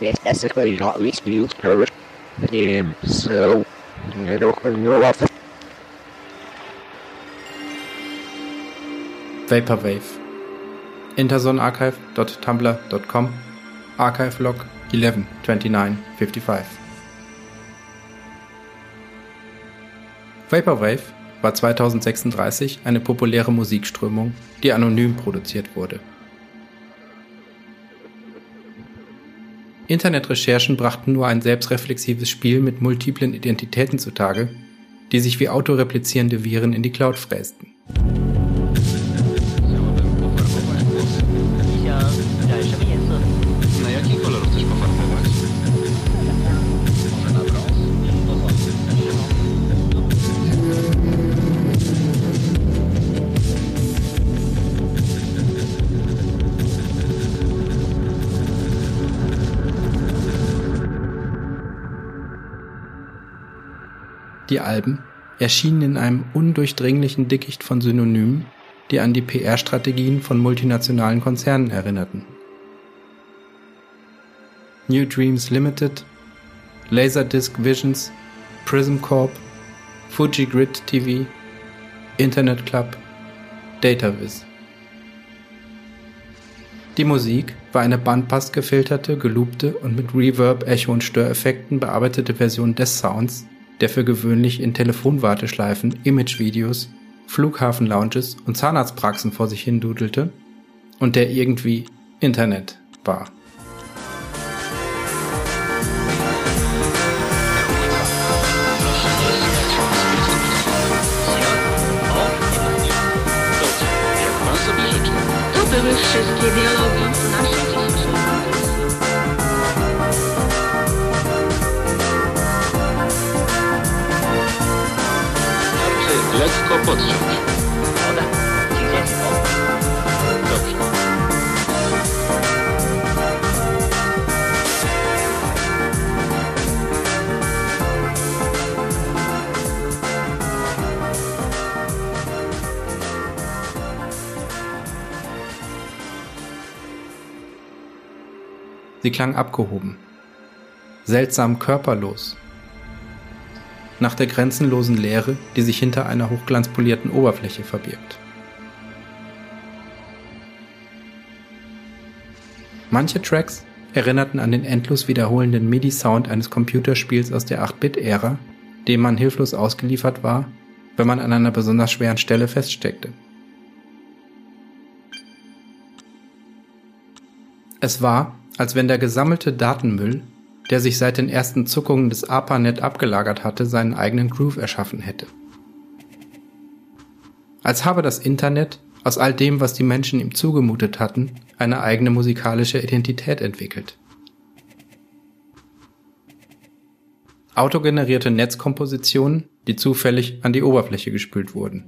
it's basically not least used per game, so I don't know what Vaporwave. interzonarchive.tumblr.com Archive log 112955 Vaporwave war 2036 eine populäre Musikströmung, die anonym produziert wurde. Internetrecherchen brachten nur ein selbstreflexives Spiel mit multiplen Identitäten zutage, die sich wie autoreplizierende Viren in die Cloud frästen. Die Alben erschienen in einem undurchdringlichen Dickicht von Synonymen, die an die PR-Strategien von multinationalen Konzernen erinnerten. New Dreams Limited, Laserdisc Visions, Prism Corp, Fuji Grid TV, Internet Club, DataViz. Die Musik war eine bandpass gefilterte, geloopte und mit Reverb, Echo und Störeffekten bearbeitete Version des Sounds, der für gewöhnlich in Telefonwarteschleifen, Imagevideos, Flughafen-Lounges und Zahnarztpraxen vor sich hin dudelte und der irgendwie Internet war. Wszystkie dialogi naszej lekko podciąć. Dobrze. Sie klang abgehoben, seltsam körperlos, nach der grenzenlosen Leere, die sich hinter einer hochglanzpolierten Oberfläche verbirgt. Manche Tracks erinnerten an den endlos wiederholenden MIDI-Sound eines Computerspiels aus der 8-Bit-Ära, dem man hilflos ausgeliefert war, wenn man an einer besonders schweren Stelle feststeckte. Es war, als wenn der gesammelte Datenmüll, der sich seit den ersten Zuckungen des ARPANET abgelagert hatte, seinen eigenen Groove erschaffen hätte. Als habe das Internet aus all dem, was die Menschen ihm zugemutet hatten, eine eigene musikalische Identität entwickelt. Autogenerierte Netzkompositionen, die zufällig an die Oberfläche gespült wurden.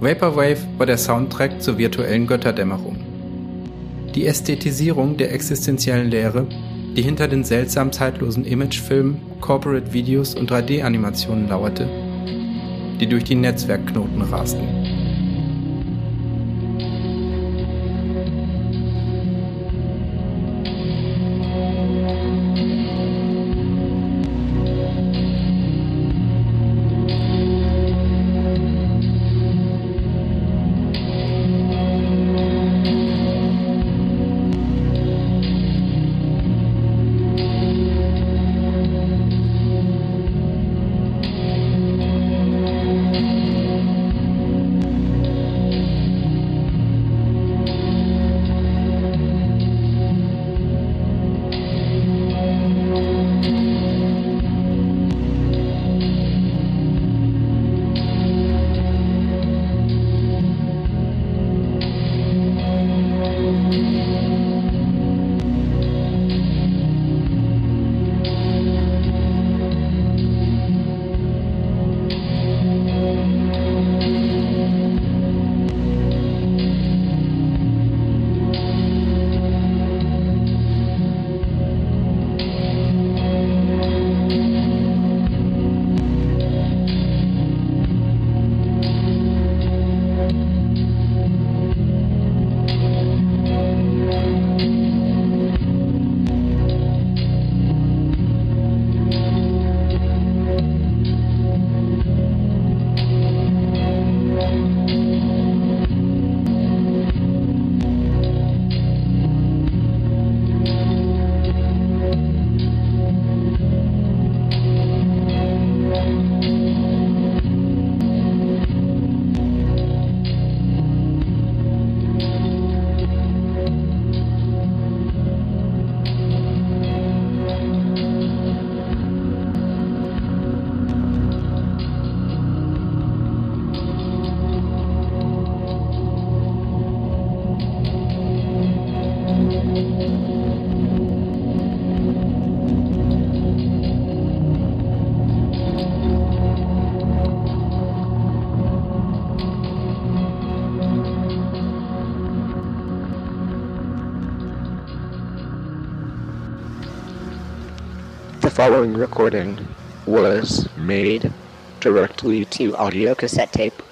Vaporwave war der Soundtrack zur virtuellen Götterdämmerung. Die Ästhetisierung der existenziellen Lehre, die hinter den seltsam zeitlosen Imagefilmen, Corporate Videos und 3D-Animationen lauerte, die durch die Netzwerkknoten rasten. Following recording was made directly to audio cassette tape